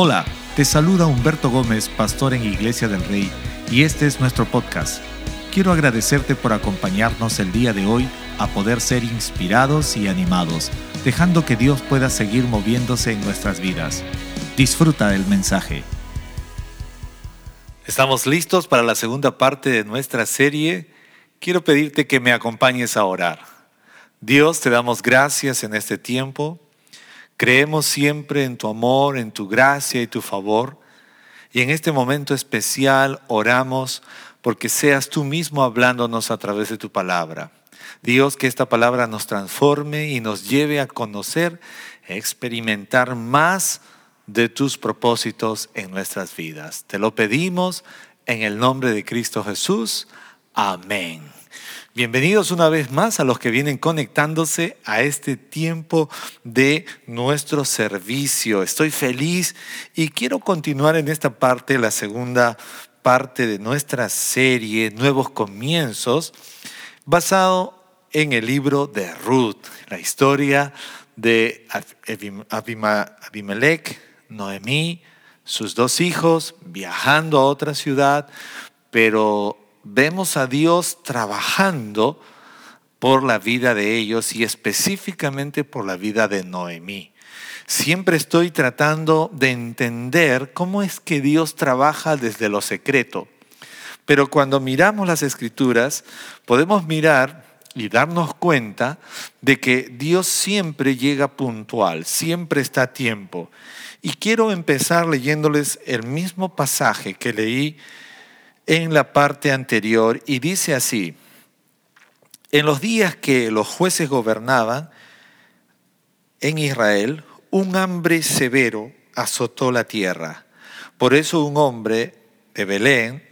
Hola, te saluda Humberto Gómez, pastor en Iglesia del Rey, y este es nuestro podcast. Quiero agradecerte por acompañarnos el día de hoy a poder ser inspirados y animados, dejando que Dios pueda seguir moviéndose en nuestras vidas. Disfruta del mensaje. Estamos listos para la segunda parte de nuestra serie. Quiero pedirte que me acompañes a orar. Dios, te damos gracias en este tiempo Creemos siempre en tu amor, en tu gracia y tu favor. Y en este momento especial oramos porque seas tú mismo hablándonos a través de tu palabra. Dios, que esta palabra nos transforme y nos lleve a conocer, a experimentar más de tus propósitos en nuestras vidas. Te lo pedimos en el nombre de Cristo Jesús. Amén. Bienvenidos una vez más a los que vienen conectándose a este tiempo de nuestro servicio. Estoy feliz y quiero continuar en esta parte, la segunda parte de nuestra serie, Nuevos Comienzos, basado en el libro de Ruth, la historia de Abimelech, Noemí, sus dos hijos viajando a otra ciudad, pero vemos a Dios trabajando por la vida de ellos y específicamente por la vida de Noemí. Siempre estoy tratando de entender cómo es que Dios trabaja desde lo secreto. Pero cuando miramos las escrituras, podemos mirar y darnos cuenta de que Dios siempre llega puntual, siempre está a tiempo. Y quiero empezar leyéndoles el mismo pasaje que leí en la parte anterior y dice así, en los días que los jueces gobernaban en Israel, un hambre severo azotó la tierra. Por eso un hombre de Belén,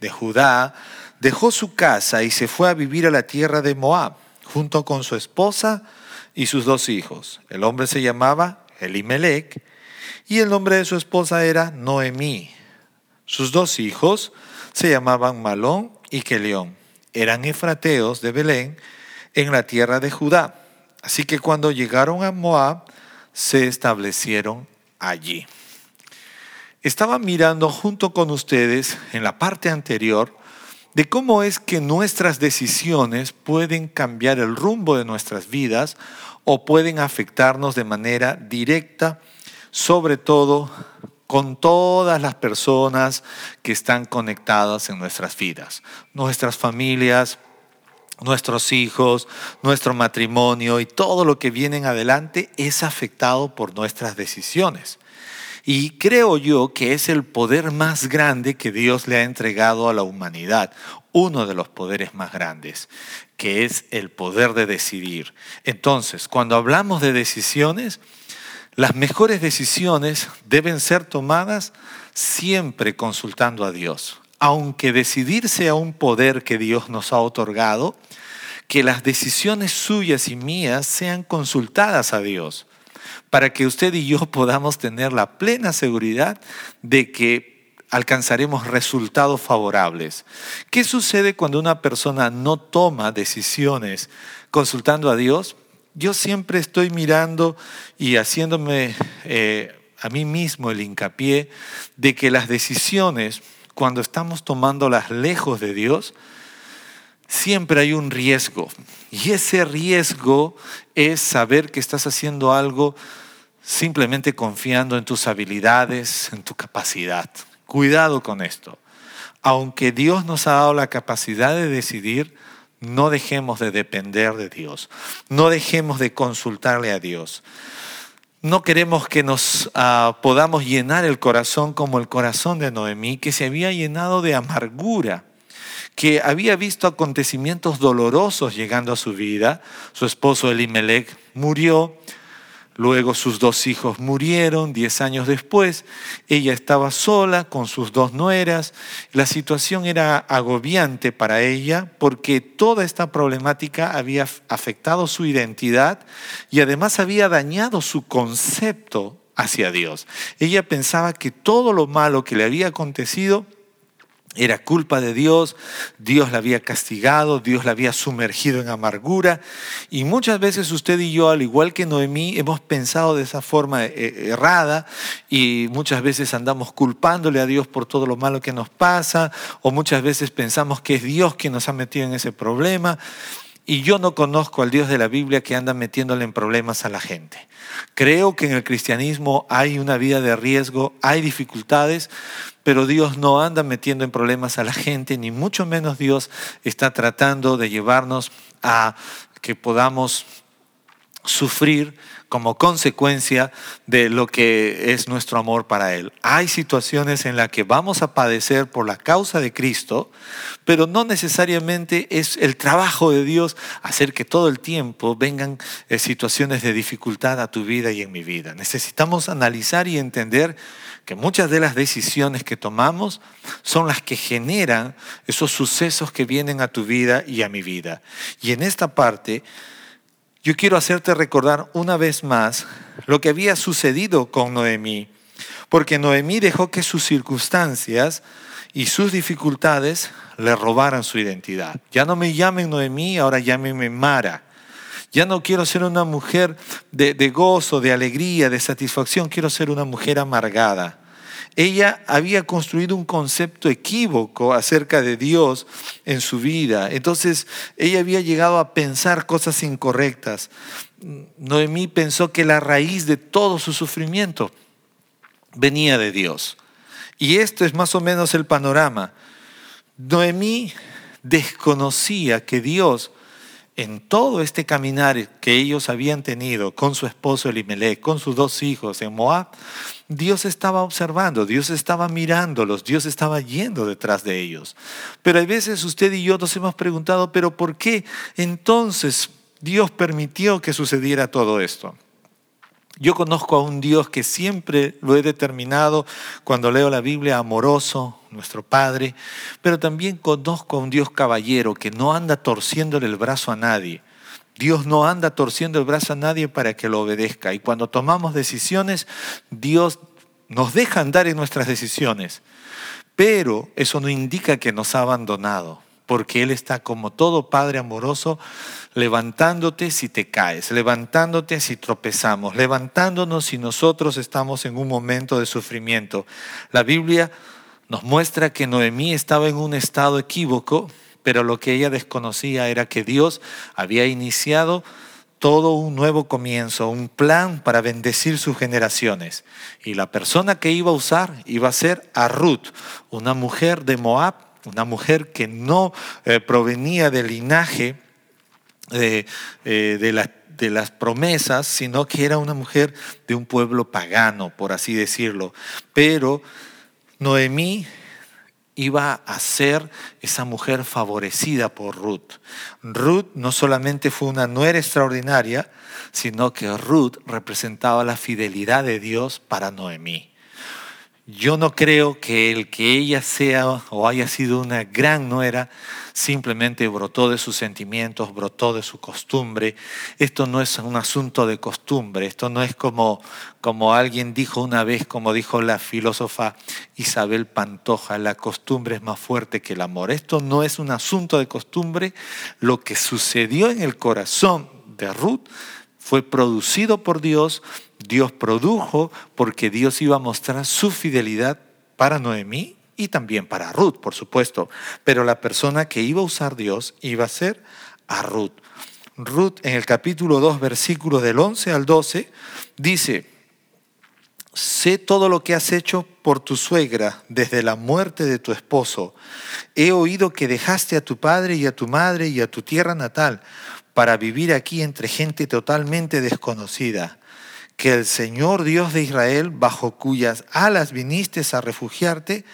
de Judá, dejó su casa y se fue a vivir a la tierra de Moab, junto con su esposa y sus dos hijos. El hombre se llamaba Elimelech y el nombre de su esposa era Noemí. Sus dos hijos se llamaban Malón y Kelión. Eran efrateos de Belén en la tierra de Judá. Así que cuando llegaron a Moab, se establecieron allí. Estaba mirando junto con ustedes en la parte anterior de cómo es que nuestras decisiones pueden cambiar el rumbo de nuestras vidas o pueden afectarnos de manera directa, sobre todo con todas las personas que están conectadas en nuestras vidas, nuestras familias, nuestros hijos, nuestro matrimonio y todo lo que viene en adelante es afectado por nuestras decisiones. Y creo yo que es el poder más grande que Dios le ha entregado a la humanidad, uno de los poderes más grandes, que es el poder de decidir. Entonces, cuando hablamos de decisiones, las mejores decisiones deben ser tomadas siempre consultando a Dios. Aunque decidir sea un poder que Dios nos ha otorgado, que las decisiones suyas y mías sean consultadas a Dios, para que usted y yo podamos tener la plena seguridad de que alcanzaremos resultados favorables. ¿Qué sucede cuando una persona no toma decisiones consultando a Dios? Yo siempre estoy mirando y haciéndome eh, a mí mismo el hincapié de que las decisiones, cuando estamos tomándolas lejos de Dios, siempre hay un riesgo. Y ese riesgo es saber que estás haciendo algo simplemente confiando en tus habilidades, en tu capacidad. Cuidado con esto. Aunque Dios nos ha dado la capacidad de decidir, no dejemos de depender de Dios. No dejemos de consultarle a Dios. No queremos que nos ah, podamos llenar el corazón como el corazón de Noemí, que se había llenado de amargura, que había visto acontecimientos dolorosos llegando a su vida. Su esposo Elimelech murió, Luego sus dos hijos murieron diez años después. Ella estaba sola con sus dos nueras. La situación era agobiante para ella porque toda esta problemática había afectado su identidad y además había dañado su concepto hacia Dios. Ella pensaba que todo lo malo que le había acontecido era culpa de Dios, Dios la había castigado, Dios la había sumergido en amargura. Y muchas veces usted y yo, al igual que Noemí, hemos pensado de esa forma eh, errada y muchas veces andamos culpándole a Dios por todo lo malo que nos pasa o muchas veces pensamos que es Dios quien nos ha metido en ese problema. Y yo no conozco al Dios de la Biblia que anda metiéndole en problemas a la gente. Creo que en el cristianismo hay una vida de riesgo, hay dificultades, pero Dios no anda metiendo en problemas a la gente, ni mucho menos Dios está tratando de llevarnos a que podamos sufrir como consecuencia de lo que es nuestro amor para Él. Hay situaciones en las que vamos a padecer por la causa de Cristo, pero no necesariamente es el trabajo de Dios hacer que todo el tiempo vengan eh, situaciones de dificultad a tu vida y en mi vida. Necesitamos analizar y entender que muchas de las decisiones que tomamos son las que generan esos sucesos que vienen a tu vida y a mi vida. Y en esta parte yo quiero hacerte recordar una vez más lo que había sucedido con Noemí, porque Noemí dejó que sus circunstancias y sus dificultades le robaran su identidad. Ya no me llamen Noemí, ahora llámenme Mara. Ya no quiero ser una mujer de, de gozo, de alegría, de satisfacción, quiero ser una mujer amargada ella había construido un concepto equívoco acerca de Dios en su vida. Entonces ella había llegado a pensar cosas incorrectas. Noemí pensó que la raíz de todo su sufrimiento venía de Dios. Y esto es más o menos el panorama. Noemí desconocía que Dios en todo este caminar que ellos habían tenido con su esposo Elimelech, con sus dos hijos en Moab, Dios estaba observando, Dios estaba mirándolos, Dios estaba yendo detrás de ellos. Pero a veces usted y yo nos hemos preguntado, pero ¿por qué entonces Dios permitió que sucediera todo esto? Yo conozco a un Dios que siempre lo he determinado cuando leo la Biblia amoroso, nuestro Padre, pero también conozco a un Dios caballero que no anda torciéndole el brazo a nadie. Dios no anda torciendo el brazo a nadie para que lo obedezca. Y cuando tomamos decisiones, Dios nos deja andar en nuestras decisiones. Pero eso no indica que nos ha abandonado porque Él está como todo Padre amoroso, levantándote si te caes, levantándote si tropezamos, levantándonos si nosotros estamos en un momento de sufrimiento. La Biblia nos muestra que Noemí estaba en un estado equívoco, pero lo que ella desconocía era que Dios había iniciado todo un nuevo comienzo, un plan para bendecir sus generaciones. Y la persona que iba a usar iba a ser a Ruth, una mujer de Moab una mujer que no eh, provenía del linaje eh, de, de las promesas, sino que era una mujer de un pueblo pagano, por así decirlo. Pero Noemí iba a ser esa mujer favorecida por Ruth. Ruth no solamente fue una nuera extraordinaria, sino que Ruth representaba la fidelidad de Dios para Noemí. Yo no creo que el que ella sea o haya sido una gran nuera simplemente brotó de sus sentimientos, brotó de su costumbre. Esto no es un asunto de costumbre, esto no es como, como alguien dijo una vez, como dijo la filósofa Isabel Pantoja, la costumbre es más fuerte que el amor. Esto no es un asunto de costumbre, lo que sucedió en el corazón de Ruth fue producido por Dios, Dios produjo porque Dios iba a mostrar su fidelidad para Noemí y también para Ruth, por supuesto. Pero la persona que iba a usar Dios iba a ser a Ruth. Ruth en el capítulo 2, versículos del 11 al 12, dice, sé todo lo que has hecho por tu suegra desde la muerte de tu esposo. He oído que dejaste a tu padre y a tu madre y a tu tierra natal para vivir aquí entre gente totalmente desconocida. Que el Señor Dios de Israel, bajo cuyas alas viniste a refugiarte,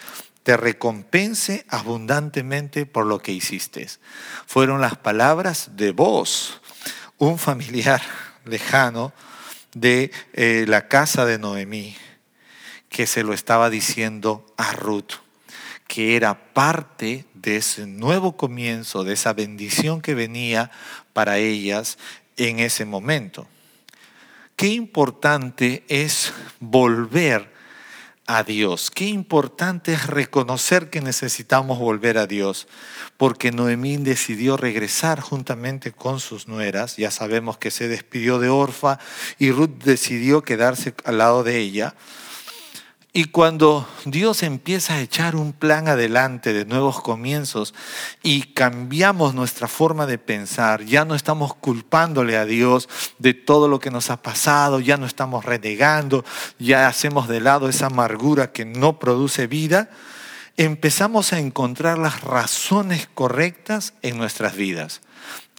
te recompense abundantemente por lo que hiciste. Fueron las palabras de vos, un familiar lejano de eh, la casa de Noemí, que se lo estaba diciendo a Ruth, que era parte de ese nuevo comienzo, de esa bendición que venía para ellas en ese momento. Qué importante es volver a Dios. Qué importante es reconocer que necesitamos volver a Dios, porque Noemí decidió regresar juntamente con sus nueras. Ya sabemos que se despidió de Orfa y Ruth decidió quedarse al lado de ella. Y cuando Dios empieza a echar un plan adelante de nuevos comienzos y cambiamos nuestra forma de pensar, ya no estamos culpándole a Dios de todo lo que nos ha pasado, ya no estamos renegando, ya hacemos de lado esa amargura que no produce vida, empezamos a encontrar las razones correctas en nuestras vidas.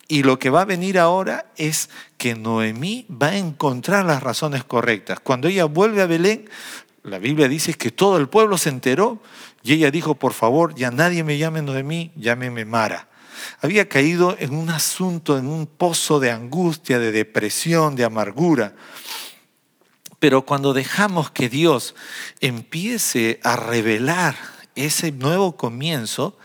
Y lo que va a venir ahora es que Noemí va a encontrar las razones correctas. Cuando ella vuelve a Belén, la Biblia dice que todo el pueblo se enteró y ella dijo, por favor, ya nadie me llame de mí, llámeme Mara. Había caído en un asunto, en un pozo de angustia, de depresión, de amargura. Pero cuando dejamos que Dios empiece a revelar ese nuevo comienzo,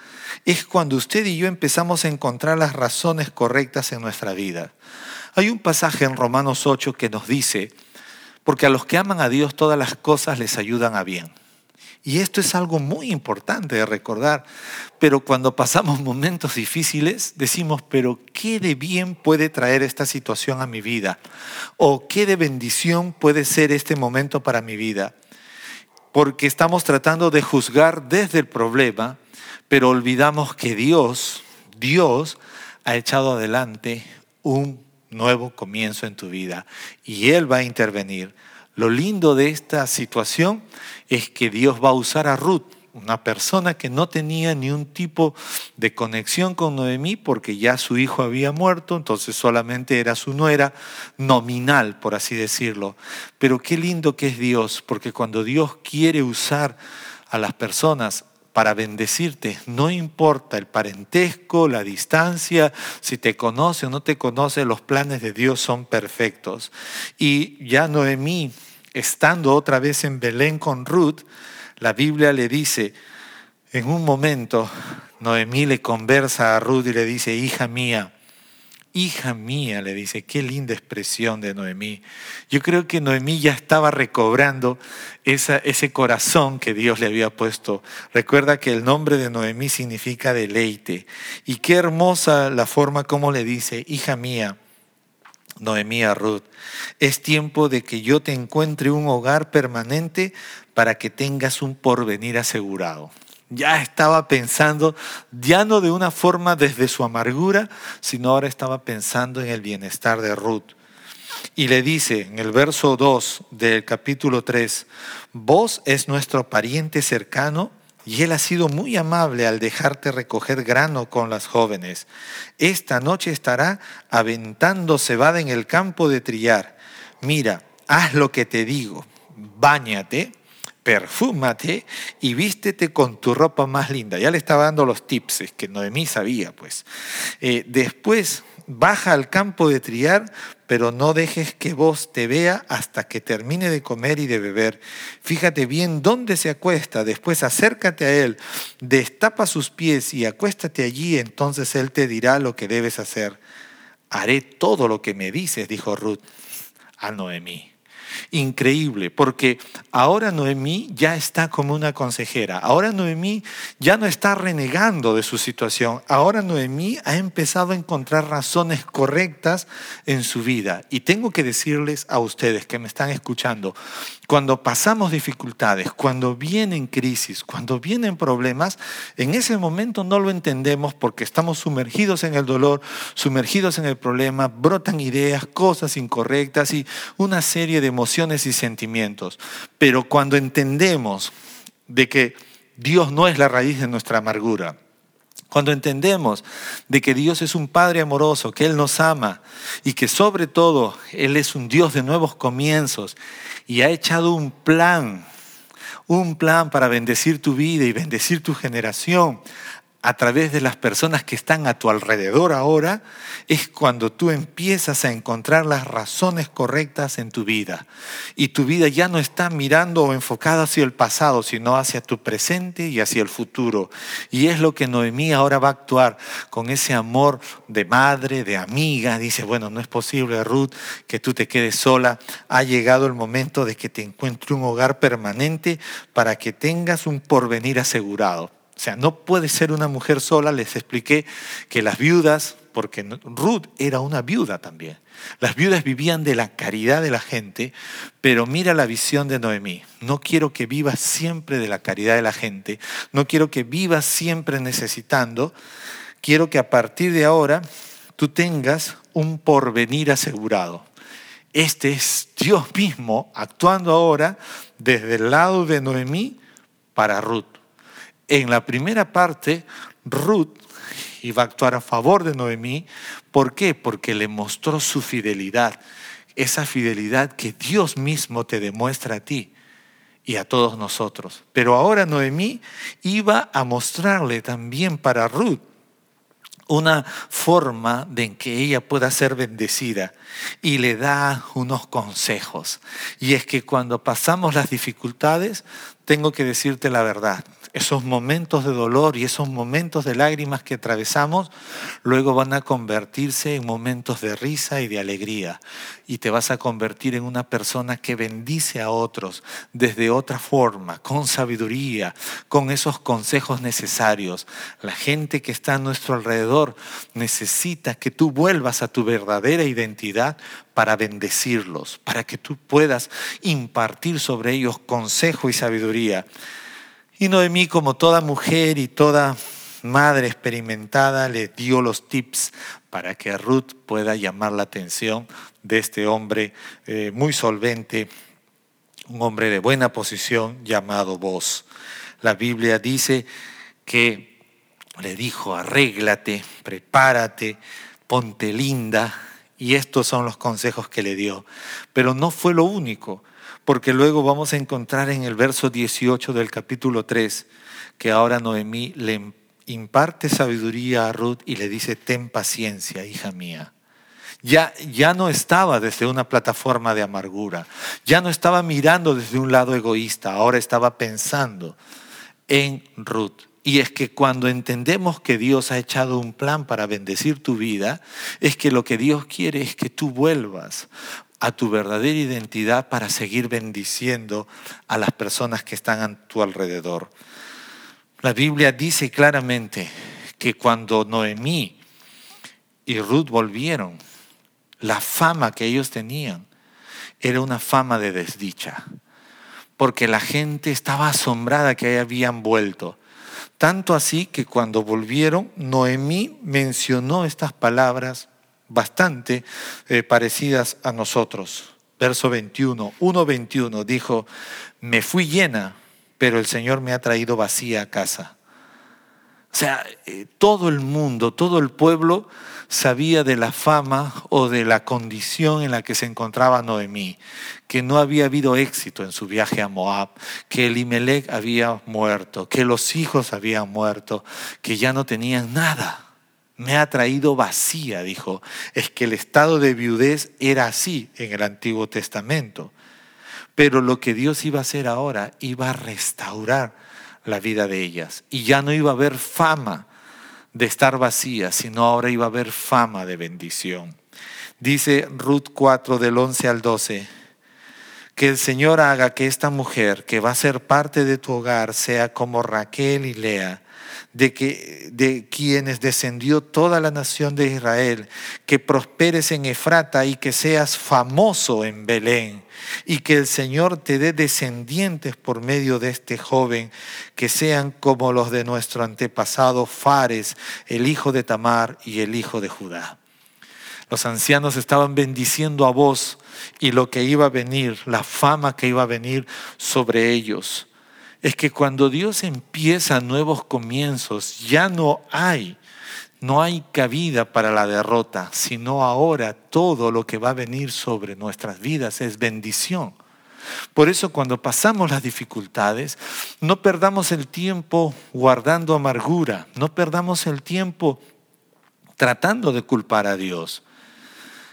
es cuando usted y yo empezamos a encontrar las razones correctas en nuestra vida. Hay un pasaje en Romanos 8 que nos dice, porque a los que aman a Dios todas las cosas les ayudan a bien. Y esto es algo muy importante de recordar. Pero cuando pasamos momentos difíciles, decimos, pero ¿qué de bien puede traer esta situación a mi vida? ¿O qué de bendición puede ser este momento para mi vida? Porque estamos tratando de juzgar desde el problema, pero olvidamos que Dios, Dios ha echado adelante un nuevo comienzo en tu vida y Él va a intervenir. Lo lindo de esta situación es que Dios va a usar a Ruth, una persona que no tenía ni un tipo de conexión con Noemí porque ya su hijo había muerto, entonces solamente era su nuera nominal, por así decirlo. Pero qué lindo que es Dios, porque cuando Dios quiere usar a las personas, para bendecirte. No importa el parentesco, la distancia, si te conoce o no te conoce, los planes de Dios son perfectos. Y ya Noemí, estando otra vez en Belén con Ruth, la Biblia le dice, en un momento, Noemí le conversa a Ruth y le dice, hija mía, Hija mía, le dice, qué linda expresión de Noemí. Yo creo que Noemí ya estaba recobrando ese corazón que Dios le había puesto. Recuerda que el nombre de Noemí significa deleite. Y qué hermosa la forma como le dice, hija mía, Noemí a Ruth, es tiempo de que yo te encuentre un hogar permanente para que tengas un porvenir asegurado ya estaba pensando, ya no de una forma desde su amargura, sino ahora estaba pensando en el bienestar de Ruth. Y le dice en el verso 2 del capítulo 3, vos es nuestro pariente cercano y él ha sido muy amable al dejarte recoger grano con las jóvenes. Esta noche estará aventando cebada en el campo de trillar. Mira, haz lo que te digo, báñate perfúmate y vístete con tu ropa más linda. Ya le estaba dando los tips, es que Noemí sabía, pues. Eh, después, baja al campo de triar, pero no dejes que vos te vea hasta que termine de comer y de beber. Fíjate bien dónde se acuesta, después acércate a él, destapa sus pies y acuéstate allí, entonces él te dirá lo que debes hacer. Haré todo lo que me dices, dijo Ruth a Noemí increíble, porque ahora Noemí ya está como una consejera, ahora Noemí ya no está renegando de su situación, ahora Noemí ha empezado a encontrar razones correctas en su vida. Y tengo que decirles a ustedes que me están escuchando, cuando pasamos dificultades, cuando vienen crisis, cuando vienen problemas, en ese momento no lo entendemos porque estamos sumergidos en el dolor, sumergidos en el problema, brotan ideas, cosas incorrectas y una serie de emociones y sentimientos. Pero cuando entendemos de que Dios no es la raíz de nuestra amargura, cuando entendemos de que Dios es un Padre amoroso, que Él nos ama y que sobre todo Él es un Dios de nuevos comienzos y ha echado un plan, un plan para bendecir tu vida y bendecir tu generación, a través de las personas que están a tu alrededor ahora, es cuando tú empiezas a encontrar las razones correctas en tu vida. Y tu vida ya no está mirando o enfocada hacia el pasado, sino hacia tu presente y hacia el futuro. Y es lo que Noemí ahora va a actuar con ese amor de madre, de amiga. Dice, bueno, no es posible, Ruth, que tú te quedes sola. Ha llegado el momento de que te encuentre un hogar permanente para que tengas un porvenir asegurado. O sea, no puede ser una mujer sola. Les expliqué que las viudas, porque Ruth era una viuda también. Las viudas vivían de la caridad de la gente, pero mira la visión de Noemí. No quiero que vivas siempre de la caridad de la gente, no quiero que vivas siempre necesitando, quiero que a partir de ahora tú tengas un porvenir asegurado. Este es Dios mismo actuando ahora desde el lado de Noemí para Ruth. En la primera parte, Ruth iba a actuar a favor de Noemí. ¿Por qué? Porque le mostró su fidelidad. Esa fidelidad que Dios mismo te demuestra a ti y a todos nosotros. Pero ahora Noemí iba a mostrarle también para Ruth una forma de que ella pueda ser bendecida y le da unos consejos. Y es que cuando pasamos las dificultades, tengo que decirte la verdad, esos momentos de dolor y esos momentos de lágrimas que atravesamos, luego van a convertirse en momentos de risa y de alegría. Y te vas a convertir en una persona que bendice a otros desde otra forma, con sabiduría, con esos consejos necesarios. La gente que está a nuestro alrededor necesita que tú vuelvas a tu verdadera identidad para bendecirlos, para que tú puedas impartir sobre ellos consejo y sabiduría. Y Noemí, como toda mujer y toda madre experimentada, le dio los tips para que Ruth pueda llamar la atención de este hombre eh, muy solvente, un hombre de buena posición llamado vos. La Biblia dice que le dijo, arréglate, prepárate, ponte linda, y estos son los consejos que le dio. Pero no fue lo único porque luego vamos a encontrar en el verso 18 del capítulo 3 que ahora Noemí le imparte sabiduría a Ruth y le dice, ten paciencia, hija mía. Ya, ya no estaba desde una plataforma de amargura, ya no estaba mirando desde un lado egoísta, ahora estaba pensando en Ruth. Y es que cuando entendemos que Dios ha echado un plan para bendecir tu vida, es que lo que Dios quiere es que tú vuelvas a tu verdadera identidad para seguir bendiciendo a las personas que están a tu alrededor. La Biblia dice claramente que cuando Noemí y Ruth volvieron, la fama que ellos tenían era una fama de desdicha, porque la gente estaba asombrada que habían vuelto. Tanto así que cuando volvieron, Noemí mencionó estas palabras bastante eh, parecidas a nosotros. Verso 21, 1.21 dijo, me fui llena, pero el Señor me ha traído vacía a casa. O sea, eh, todo el mundo, todo el pueblo sabía de la fama o de la condición en la que se encontraba Noemí, que no había habido éxito en su viaje a Moab, que Elimelech había muerto, que los hijos habían muerto, que ya no tenían nada me ha traído vacía, dijo. Es que el estado de viudez era así en el Antiguo Testamento. Pero lo que Dios iba a hacer ahora, iba a restaurar la vida de ellas. Y ya no iba a haber fama de estar vacía, sino ahora iba a haber fama de bendición. Dice Ruth 4 del 11 al 12, que el Señor haga que esta mujer que va a ser parte de tu hogar sea como Raquel y Lea de, que, de quienes descendió toda la nación de Israel, que prosperes en Efrata y que seas famoso en Belén, y que el Señor te dé descendientes por medio de este joven, que sean como los de nuestro antepasado Fares, el hijo de Tamar y el hijo de Judá. Los ancianos estaban bendiciendo a vos y lo que iba a venir, la fama que iba a venir sobre ellos es que cuando Dios empieza nuevos comienzos, ya no hay, no hay cabida para la derrota, sino ahora todo lo que va a venir sobre nuestras vidas es bendición. Por eso cuando pasamos las dificultades, no perdamos el tiempo guardando amargura, no perdamos el tiempo tratando de culpar a Dios.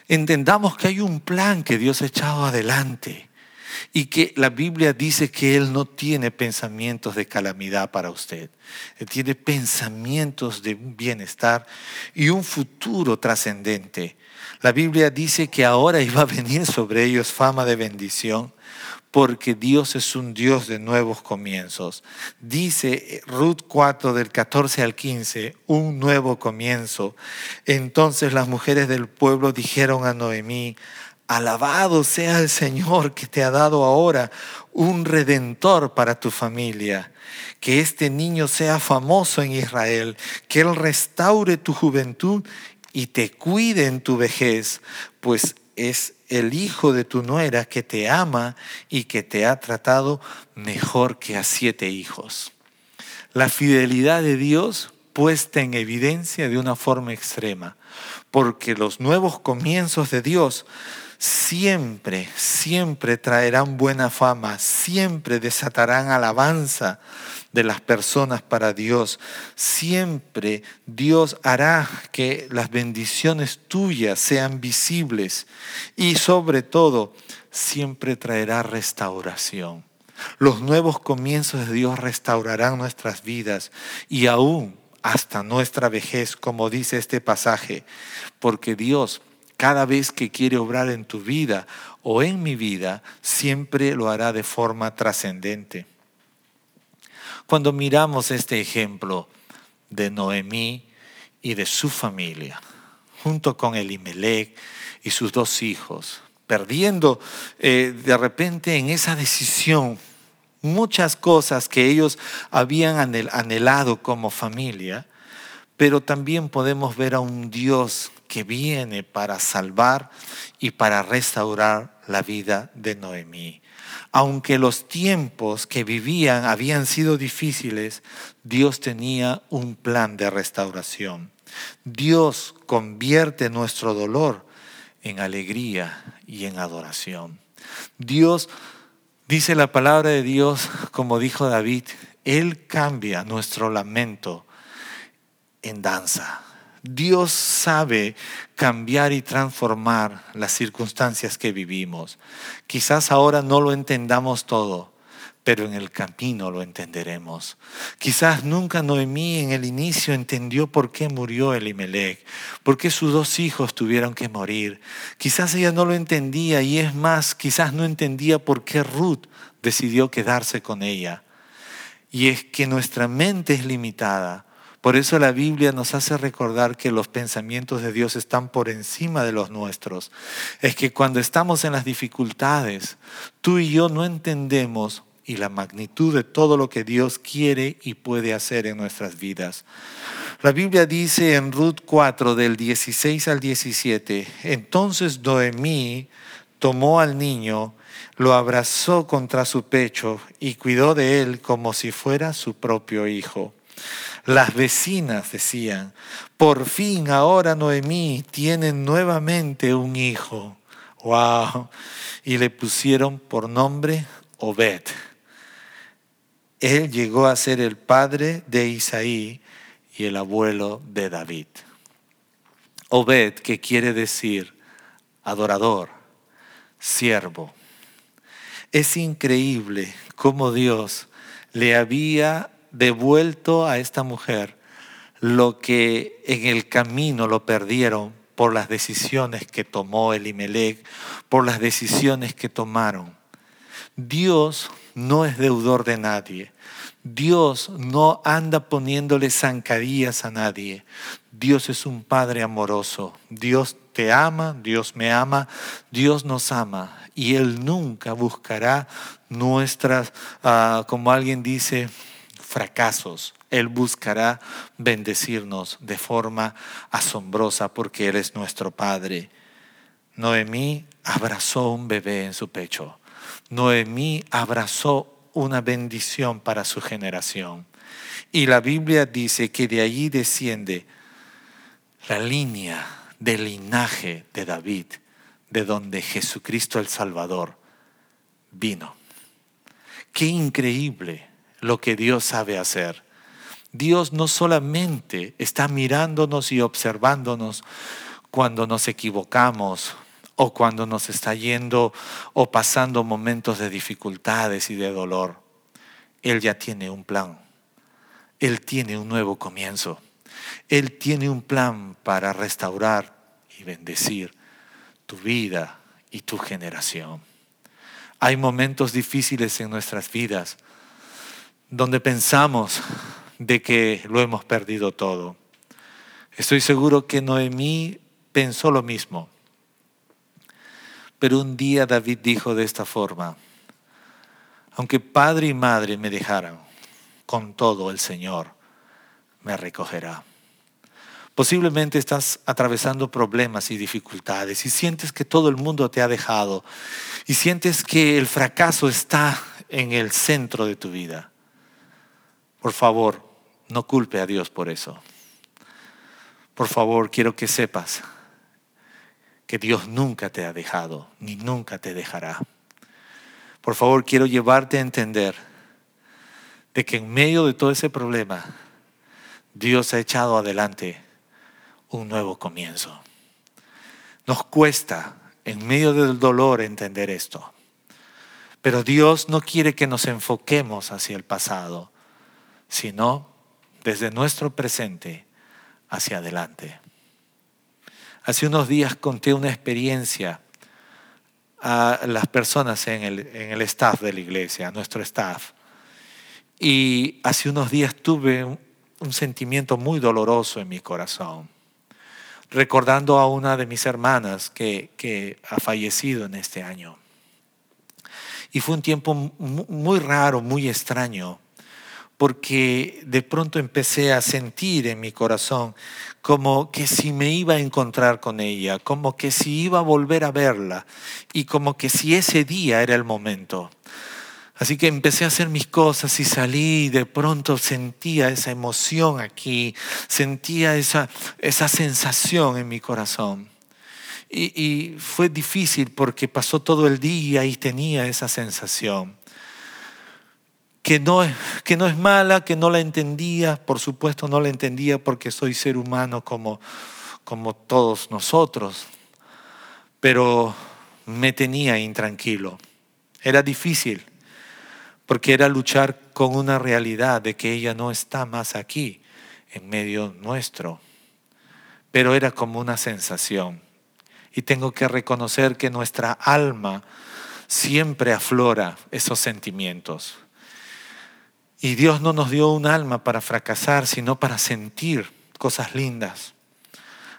Entendamos que hay un plan que Dios ha echado adelante y que la Biblia dice que Él no tiene pensamientos de calamidad para usted. Él tiene pensamientos de bienestar y un futuro trascendente. La Biblia dice que ahora iba a venir sobre ellos fama de bendición porque Dios es un Dios de nuevos comienzos. Dice Ruth 4 del 14 al 15, un nuevo comienzo. Entonces las mujeres del pueblo dijeron a Noemí, alabado sea el Señor que te ha dado ahora un redentor para tu familia. Que este niño sea famoso en Israel, que Él restaure tu juventud y te cuide en tu vejez, pues es el hijo de tu nuera que te ama y que te ha tratado mejor que a siete hijos. La fidelidad de Dios puesta en evidencia de una forma extrema, porque los nuevos comienzos de Dios siempre, siempre traerán buena fama, siempre desatarán alabanza de las personas para Dios. Siempre Dios hará que las bendiciones tuyas sean visibles y sobre todo siempre traerá restauración. Los nuevos comienzos de Dios restaurarán nuestras vidas y aún hasta nuestra vejez, como dice este pasaje, porque Dios cada vez que quiere obrar en tu vida o en mi vida, siempre lo hará de forma trascendente. Cuando miramos este ejemplo de Noemí y de su familia, junto con Elimelech y sus dos hijos, perdiendo eh, de repente en esa decisión muchas cosas que ellos habían anhelado como familia, pero también podemos ver a un Dios que viene para salvar y para restaurar la vida de Noemí. Aunque los tiempos que vivían habían sido difíciles, Dios tenía un plan de restauración. Dios convierte nuestro dolor en alegría y en adoración. Dios, dice la palabra de Dios, como dijo David, Él cambia nuestro lamento en danza. Dios sabe cambiar y transformar las circunstancias que vivimos. Quizás ahora no lo entendamos todo, pero en el camino lo entenderemos. Quizás nunca Noemí en el inicio entendió por qué murió Elimelech, por qué sus dos hijos tuvieron que morir. Quizás ella no lo entendía y es más, quizás no entendía por qué Ruth decidió quedarse con ella. Y es que nuestra mente es limitada por eso la Biblia nos hace recordar que los pensamientos de Dios están por encima de los nuestros. Es que cuando estamos en las dificultades, tú y yo no entendemos y la magnitud de todo lo que Dios quiere y puede hacer en nuestras vidas. La Biblia dice en Ruth 4 del 16 al 17, entonces Noemí tomó al niño, lo abrazó contra su pecho y cuidó de él como si fuera su propio hijo. Las vecinas decían, por fin ahora Noemí tiene nuevamente un hijo. ¡Wow! Y le pusieron por nombre Obed. Él llegó a ser el padre de Isaí y el abuelo de David. Obed, que quiere decir adorador, siervo. Es increíble cómo Dios le había devuelto a esta mujer lo que en el camino lo perdieron por las decisiones que tomó Elimelech, por las decisiones que tomaron. Dios no es deudor de nadie. Dios no anda poniéndole zancadillas a nadie. Dios es un Padre amoroso. Dios te ama, Dios me ama, Dios nos ama. Y Él nunca buscará nuestras, ah, como alguien dice, fracasos. Él buscará bendecirnos de forma asombrosa porque Él es nuestro Padre. Noemí abrazó un bebé en su pecho. Noemí abrazó una bendición para su generación. Y la Biblia dice que de allí desciende la línea del linaje de David, de donde Jesucristo el Salvador vino. Qué increíble lo que Dios sabe hacer. Dios no solamente está mirándonos y observándonos cuando nos equivocamos o cuando nos está yendo o pasando momentos de dificultades y de dolor. Él ya tiene un plan. Él tiene un nuevo comienzo. Él tiene un plan para restaurar y bendecir tu vida y tu generación. Hay momentos difíciles en nuestras vidas donde pensamos de que lo hemos perdido todo. Estoy seguro que Noemí pensó lo mismo. Pero un día David dijo de esta forma, aunque padre y madre me dejaran, con todo el Señor me recogerá. Posiblemente estás atravesando problemas y dificultades y sientes que todo el mundo te ha dejado y sientes que el fracaso está en el centro de tu vida. Por favor, no culpe a Dios por eso. Por favor, quiero que sepas que Dios nunca te ha dejado ni nunca te dejará. Por favor, quiero llevarte a entender de que en medio de todo ese problema, Dios ha echado adelante un nuevo comienzo. Nos cuesta en medio del dolor entender esto, pero Dios no quiere que nos enfoquemos hacia el pasado, sino desde nuestro presente hacia adelante. Hace unos días conté una experiencia a las personas en el, en el staff de la iglesia, a nuestro staff. Y hace unos días tuve un, sentimiento muy doloroso en mi corazón recordando a una de mis hermanas que ha fallecido en este año. Y fue un tiempo muy raro, muy extraño, porque de pronto empecé a sentir en mi corazón como que si me iba a encontrar con ella, como que si iba a volver a verla y como que si ese día era el momento. Así que empecé a hacer mis cosas y salí y de pronto sentía esa emoción aquí, sentía esa, esa sensación en mi corazón. Y, y fue difícil porque pasó todo el día y tenía esa sensación. Que no, que no es mala, que no la entendía, por supuesto no la entendía porque soy ser humano como, como todos nosotros, pero me tenía intranquilo. Era difícil porque era luchar con una realidad de que ella no está más aquí, en medio nuestro. Pero era como una sensación. Y tengo que reconocer que nuestra alma siempre aflora esos sentimientos. Y Dios no nos dio un alma para fracasar, sino para sentir cosas lindas.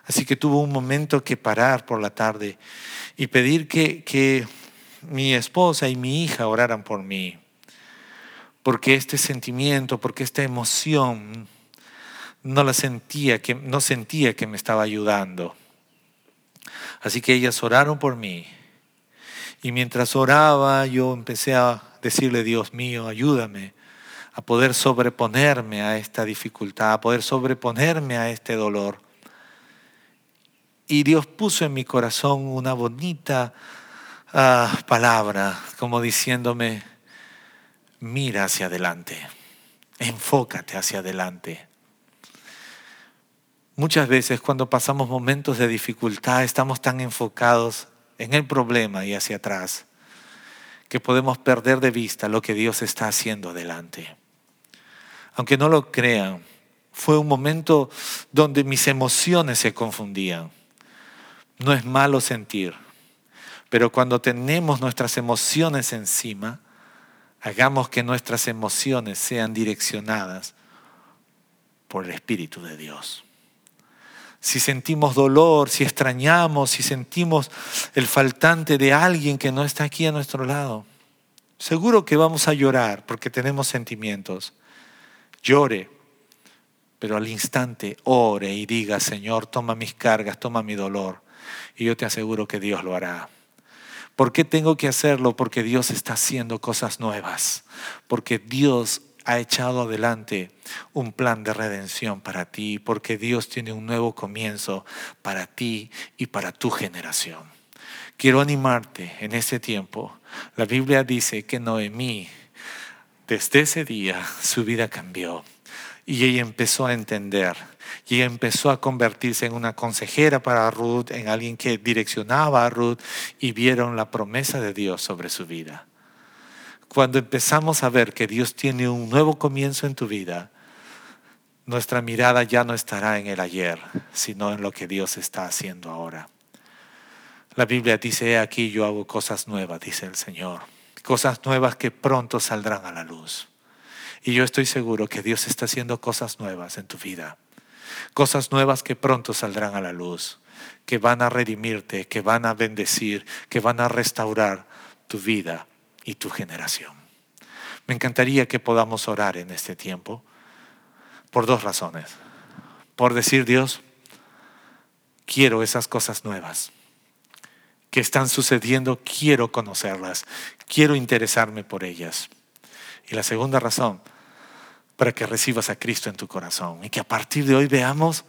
Así que tuvo un momento que parar por la tarde y pedir que, que mi esposa y mi hija oraran por mí porque este sentimiento, porque esta emoción no la sentía, que no sentía que me estaba ayudando. Así que ellas oraron por mí. Y mientras oraba, yo empecé a decirle, Dios mío, ayúdame a poder sobreponerme a esta dificultad, a poder sobreponerme a este dolor. Y Dios puso en mi corazón una bonita ah, palabra, como diciéndome, mira hacia adelante, enfócate hacia adelante. Muchas veces cuando pasamos momentos de dificultad estamos tan enfocados en el problema y hacia atrás que podemos perder de vista lo que Dios está haciendo adelante. Aunque no lo crean, fue un momento donde mis emociones se confundían. No es malo sentir, pero cuando tenemos nuestras emociones encima, Hagamos que nuestras emociones sean direccionadas por el Espíritu de Dios. Si sentimos dolor, si extrañamos, si sentimos el faltante de alguien que no está aquí a nuestro lado, seguro que vamos a llorar porque tenemos sentimientos. Llore, pero al instante ore y diga, Señor, toma mis cargas, toma mi dolor. Y yo te aseguro que Dios lo hará. ¿Por qué tengo que hacerlo? Porque Dios está haciendo cosas nuevas. Porque Dios ha echado adelante un plan de redención para ti. Porque Dios tiene un nuevo comienzo para ti y para tu generación. quiero animarte en este tiempo. La Biblia dice que Noemí, desde ese día, su vida cambió. Y ella empezó a entender. Y empezó a convertirse en una consejera para Ruth, en alguien que direccionaba a Ruth y vieron la promesa de Dios sobre su vida. Cuando empezamos a ver que Dios tiene un nuevo comienzo en tu vida, nuestra mirada ya no estará en el ayer, sino en lo que Dios está haciendo ahora. La Biblia dice, aquí yo hago cosas nuevas, dice el Señor, cosas nuevas que pronto saldrán a la luz. Y yo estoy seguro que Dios está haciendo cosas nuevas en tu vida. Cosas nuevas que pronto saldrán a la luz, que van a redimirte, que van a bendecir, que van a restaurar tu vida y tu generación. Me encantaría que podamos orar en este tiempo por dos razones. Por decir, Dios, quiero esas cosas nuevas que están sucediendo, quiero conocerlas, quiero interesarme por ellas. Y la segunda razón, para que recibas a Cristo en tu corazón y que a partir de hoy veamos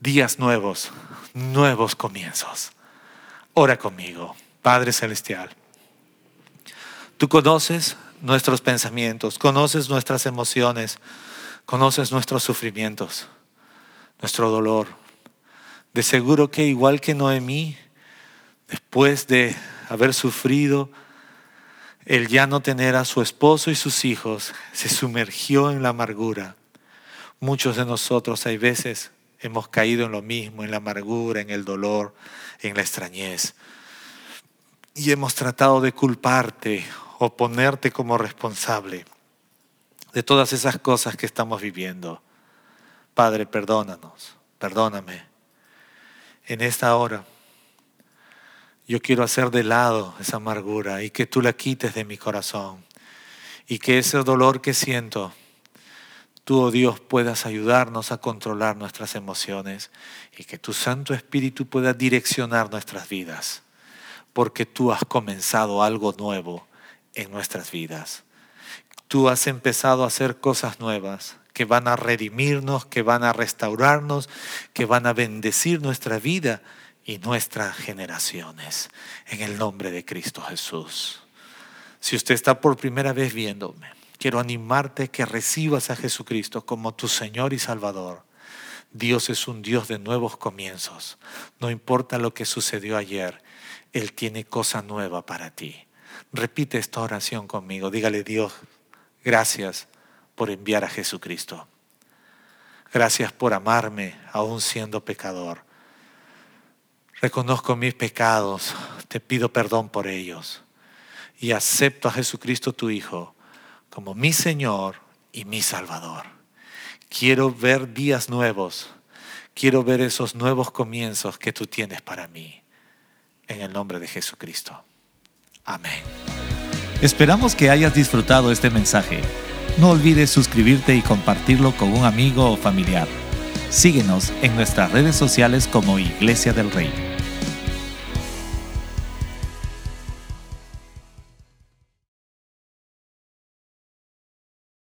días nuevos, nuevos comienzos. Ora conmigo, Padre Celestial. Tú conoces nuestros pensamientos, conoces nuestras emociones, conoces nuestros sufrimientos, nuestro dolor. De seguro que igual que Noemí, después de haber sufrido, el ya no tener a su esposo y sus hijos, se sumergió en la amargura. Muchos de nosotros hay veces hemos caído en lo mismo, en la amargura, en el dolor, en la extrañez. Y hemos tratado de culparte o ponerte como responsable de todas esas cosas que estamos viviendo. Padre, perdónanos, perdóname. En esta hora yo quiero hacer de lado esa amargura y que tú la quites de mi corazón. Y que ese dolor que siento, tú, oh Dios, puedas ayudarnos a controlar nuestras emociones y que tu Santo Espíritu pueda direccionar nuestras vidas. Porque tú has comenzado algo nuevo en nuestras vidas. Tú has empezado a hacer cosas nuevas que van a redimirnos, que van a restaurarnos, que van a bendecir nuestra vida y nuestras generaciones. En el nombre de Cristo Jesús. Si usted está por primera vez viéndome, quiero animarte que recibas a Jesucristo como tu Señor y Salvador. Dios es un Dios de nuevos comienzos. No importa lo que sucedió ayer, Él tiene cosa nueva para ti. Repite esta oración conmigo. Dígale, Dios, gracias por enviar a Jesucristo. Gracias por amarme aún siendo pecador. Reconozco mis pecados, te pido perdón por ellos y acepto a Jesucristo tu Hijo como mi Señor y mi Salvador. Quiero ver días nuevos, quiero ver esos nuevos comienzos que tú tienes para mí. En el nombre de Jesucristo. Amén. Esperamos que hayas disfrutado este mensaje. No olvides suscribirte y compartirlo con un amigo o familiar. Síguenos en nuestras redes sociales como Iglesia del Rey.